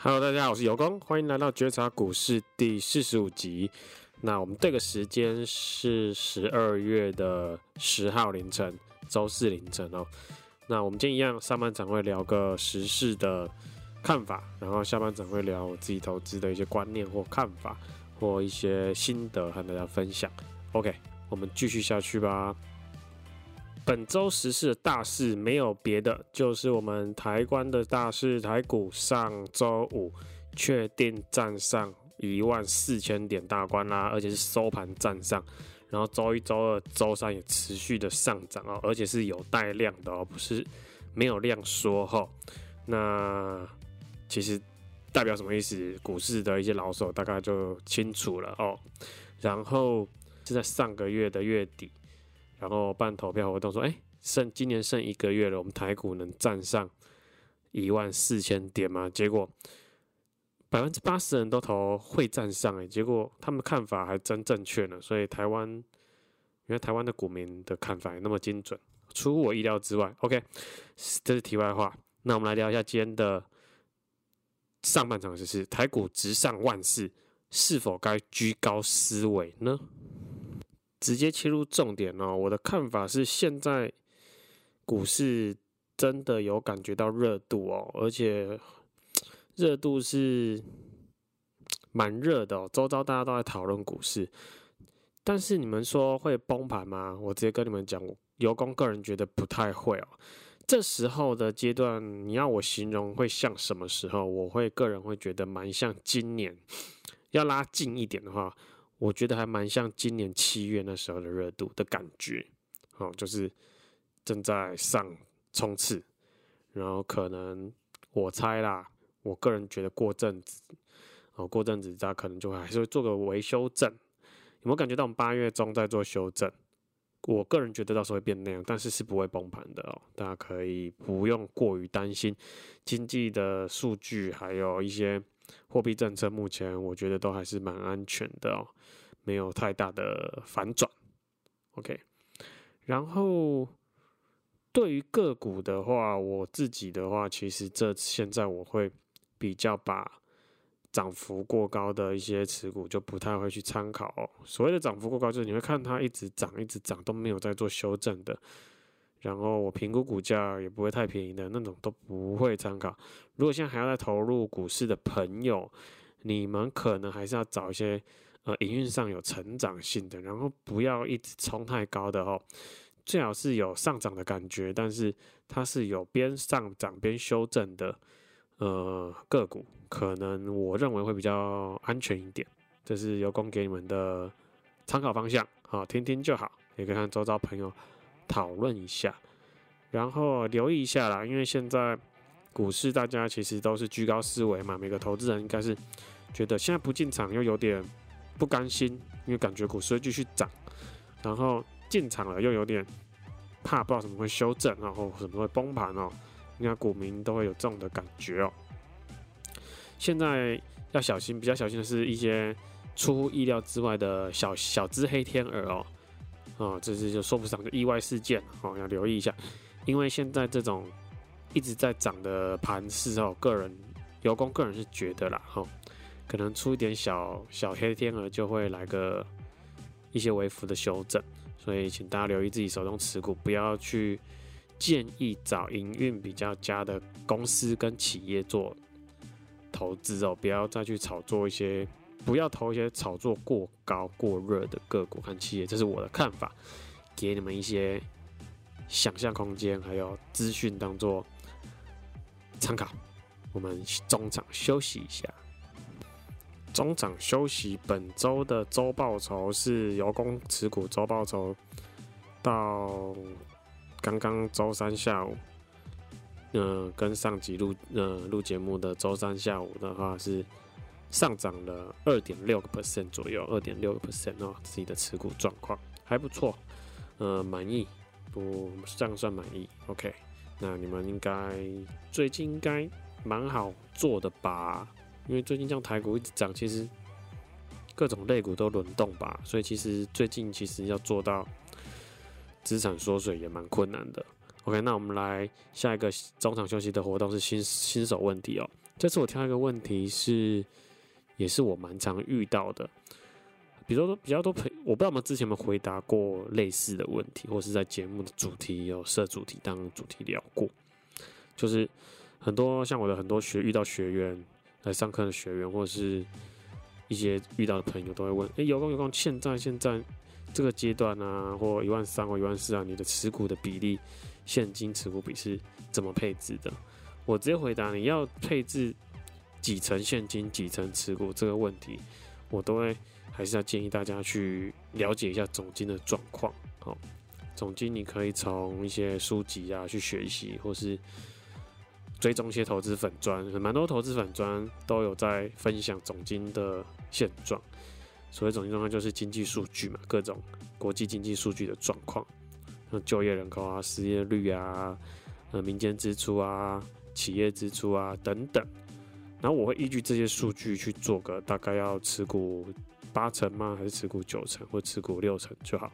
Hello，大家好，我是尤工，欢迎来到觉察股市第四十五集。那我们这个时间是十二月的十号凌晨，周四凌晨哦。那我们今天一样，上半场会聊个时事的看法，然后下半场会聊我自己投资的一些观念或看法，或一些心得和大家分享。OK，我们继续下去吧。本周时事的大事没有别的，就是我们台湾的大事，台股上周五确定站上一万四千点大关啦，而且是收盘站上。然后周一、周二、周三也持续的上涨哦，而且是有带量的哦，不是没有量缩哈。那其实代表什么意思？股市的一些老手大概就清楚了哦。然后是在上个月的月底。然后办投票活动说：“哎，剩今年剩一个月了，我们台股能站上一万四千点吗？”结果百分之八十人都投会站上，哎，结果他们看法还真正确呢。所以台湾，原来台湾的股民的看法也那么精准，出乎我意料之外。OK，这是题外话。那我们来聊一下今天的上半场的事：台股直上万四，是否该居高思危呢？直接切入重点哦，我的看法是，现在股市真的有感觉到热度哦，而且热度是蛮热的哦，周遭大家都在讨论股市，但是你们说会崩盘吗？我直接跟你们讲，尤工个人觉得不太会哦。这时候的阶段，你要我形容会像什么时候？我会个人会觉得蛮像今年，要拉近一点的话。我觉得还蛮像今年七月那时候的热度的感觉，哦，就是正在上冲刺，然后可能我猜啦，我个人觉得过阵子，哦，过阵子大家可能就会还是会做个维修正，有没有感觉到我们八月中在做修正？我个人觉得到时候会变那样，但是是不会崩盘的哦，大家可以不用过于担心经济的数据，还有一些。货币政策目前我觉得都还是蛮安全的哦，没有太大的反转。OK，然后对于个股的话，我自己的话，其实这现在我会比较把涨幅过高的一些持股就不太会去参考。所谓的涨幅过高，就是你会看它一直涨，一直涨都没有在做修正的。然后我评估股价也不会太便宜的那种都不会参考。如果现在还要再投入股市的朋友，你们可能还是要找一些呃营运上有成长性的，然后不要一直冲太高的哦。最好是有上涨的感觉，但是它是有边上涨边修正的呃个股，可能我认为会比较安全一点。这是由公给你们的参考方向，好，听听就好，也可以和周遭朋友。讨论一下，然后留意一下啦，因为现在股市大家其实都是居高思维嘛，每个投资人应该是觉得现在不进场又有点不甘心，因为感觉股市会继续涨，然后进场了又有点怕，不知道什么会修正，然后什么会崩盘哦，应该股民都会有这种的感觉哦。现在要小心，比较小心的是一些出乎意料之外的小小只黑天鹅哦。哦，这是就说不上的意外事件哦，要留意一下，因为现在这种一直在涨的盘势哦，个人尤公个人是觉得啦，哈、哦，可能出一点小小黑天鹅就会来个一些微幅的修正，所以请大家留意自己手中持股，不要去建议找营运比较佳的公司跟企业做投资哦，不要再去炒作一些。不要投一些炒作过高、过热的个股和企业，这是我的看法，给你们一些想象空间，还有资讯当做参考。我们中场休息一下，中场休息。本周的周报酬是尤公持股周报酬，到刚刚周三下午，嗯、呃，跟上集录呃录节目的周三下午的话是。上涨了二点六个 percent 左右，二点六个 percent 哦，自己的持股状况还不错，呃，满意，不这样算满意，OK，那你们应该最近应该蛮好做的吧？因为最近这样台股一直涨，其实各种类股都轮动吧，所以其实最近其实要做到资产缩水也蛮困难的。OK，那我们来下一个中场休息的活动是新新手问题哦。这次我挑一个问题是，也是我蛮常遇到的。比如说比较多朋，我不知道我们之前有没有回答过类似的问题，或是在节目的主题有设主题当主题聊过。就是很多像我的很多学遇到学员来上课的学员，或者是一些遇到的朋友都会问：哎、有空有空，现在现在这个阶段啊，或一万三或一万四啊，你的持股的比例，现金持股比是怎么配置的？我直接回答：你要配置几成现金，几成持股这个问题，我都会。还是要建议大家去了解一下总金的状况。好，总金你可以从一些书籍啊去学习，或是追踪一些投资粉砖，蛮多投资粉砖都有在分享总经的现状。所谓总经状况，就是经济数据嘛，各种国际经济数据的状况，像就业人口啊、失业率啊、呃民间支出啊、企业支出啊等等。然后我会依据这些数据去做个大概要持股。八成吗？还是持股九成，或持股六成就好？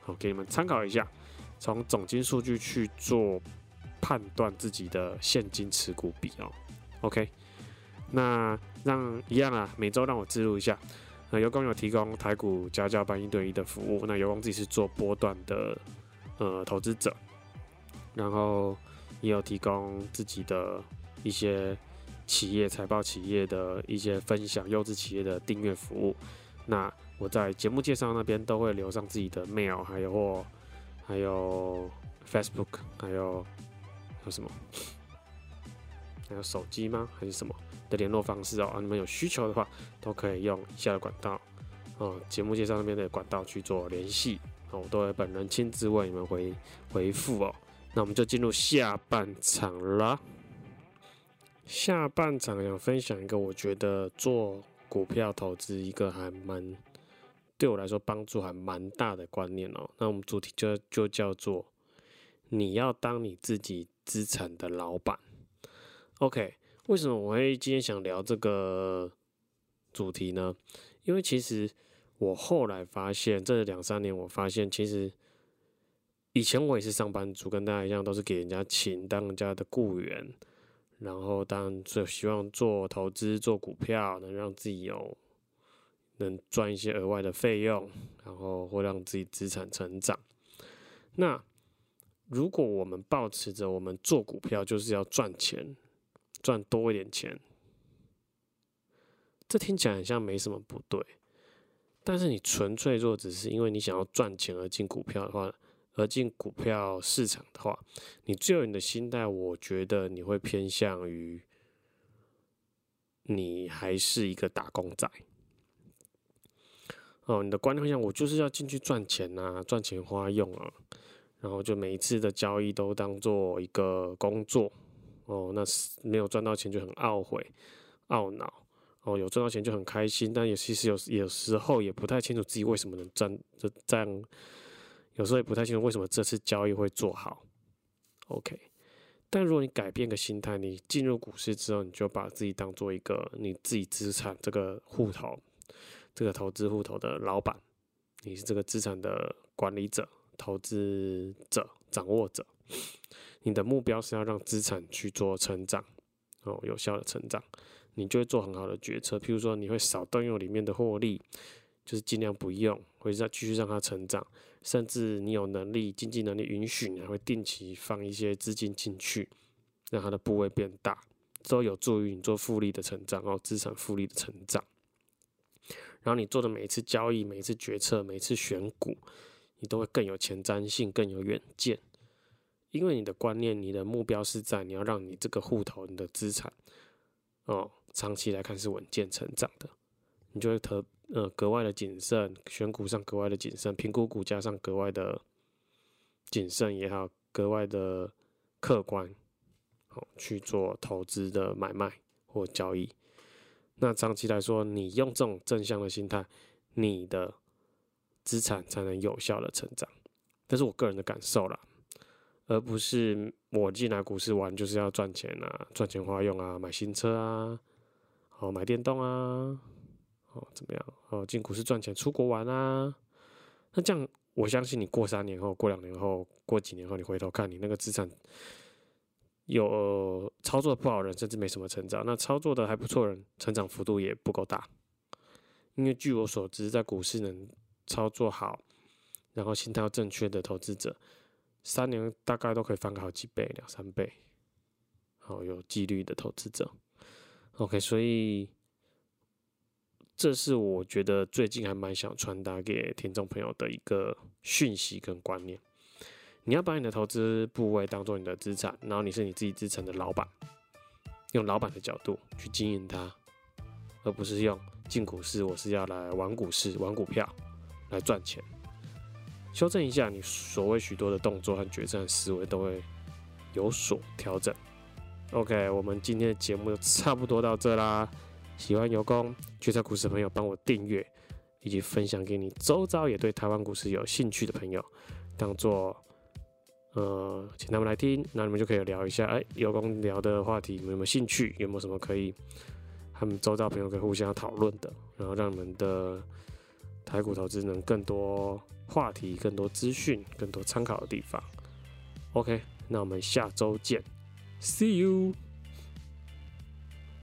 好，给你们参考一下，从总经数据去做判断自己的现金持股比哦。OK，那让一样啊，每周让我记录一下。那尤光有提供台股家教班一对一的服务，那尤光自己是做波段的呃投资者，然后也有提供自己的一些。企业财报、企业的一些分享、优质企业的订阅服务，那我在节目介绍那边都会留上自己的 mail，还有或还有 Facebook，还有有什么？还有手机吗？还是什么的联络方式哦？啊，你们有需求的话，都可以用以下的管道哦，节目介绍那边的管道去做联系哦，我都会本人亲自为你们回回复哦。那我们就进入下半场了。下半场想分享一个，我觉得做股票投资一个还蛮对我来说帮助还蛮大的观念哦。那我们主题就就叫做你要当你自己资产的老板。OK，为什么我会今天想聊这个主题呢？因为其实我后来发现，这两三年我发现，其实以前我也是上班族，跟大家一样，都是给人家请当人家的雇员。然后，当然最希望做投资、做股票，能让自己有能赚一些额外的费用，然后会让自己资产成长。那如果我们抱持着我们做股票就是要赚钱，赚多一点钱，这听起来好像没什么不对。但是你纯粹做只是因为你想要赚钱而进股票的话，而进股票市场的话，你最后你的心态，我觉得你会偏向于你还是一个打工仔。哦，你的观念会像我就是要进去赚钱啊，赚钱花用啊，然后就每一次的交易都当做一个工作。哦，那是没有赚到钱就很懊悔、懊恼。哦，有赚到钱就很开心，但也其实有有时候也不太清楚自己为什么能赚，就这样。有时候也不太清楚为什么这次交易会做好，OK。但如果你改变个心态，你进入股市之后，你就把自己当做一个你自己资产这个户头、这个投资户头的老板，你是这个资产的管理者、投资者、掌握者。你的目标是要让资产去做成长，哦，有效的成长，你就会做很好的决策。譬如说，你会少动用里面的获利，就是尽量不用，会再继续让它成长。甚至你有能力，经济能力允许，你还会定期放一些资金进去，让它的部位变大，都有助于你做复利的成长，哦资产复利的成长。然后你做的每一次交易、每一次决策、每一次选股，你都会更有前瞻性、更有远见，因为你的观念、你的目标是在你要让你这个户头、你的资产，哦，长期来看是稳健成长的，你就会特。呃，格外的谨慎，选股上格外的谨慎，评估股价上格外的谨慎也好，格外的客观，好去做投资的买卖或交易。那长期来说，你用这种正向的心态，你的资产才能有效的成长。这是我个人的感受啦，而不是我进来股市玩就是要赚钱啊，赚钱花用啊，买新车啊，哦买电动啊。哦，怎么样？哦，进股市赚钱，出国玩啊？那这样，我相信你过三年后、过两年后、过几年后，你回头看你那个资产有操作的不好的人，甚至没什么成长；那操作的还不错人，成长幅度也不够大。因为据我所知，在股市能操作好，然后心态要正确的投资者，三年大概都可以翻个好几倍，两三倍。好，有纪律的投资者。OK，所以这是我觉得最近还蛮想传达给听众朋友的一个讯息跟观念。你要把你的投资部位当做你的资产，然后你是你自己资产的老板，用老板的角度去经营它，而不是用进股市，我是要来玩股市、玩股票来赚钱。修正一下你所谓许多的动作和决策思维，都会有所调整。OK，我们今天的节目就差不多到这啦。喜欢尤公决策股市的朋友，帮我订阅以及分享给你周遭也对台湾股市有兴趣的朋友，当做。呃，请他们来听，那你们就可以聊一下，哎、欸，有空聊的话题，你们有没有兴趣？有没有什么可以他们周遭朋友可以互相讨论的？然后让你们的台股投资能更多话题、更多资讯、更多参考的地方。OK，那我们下周见，See you。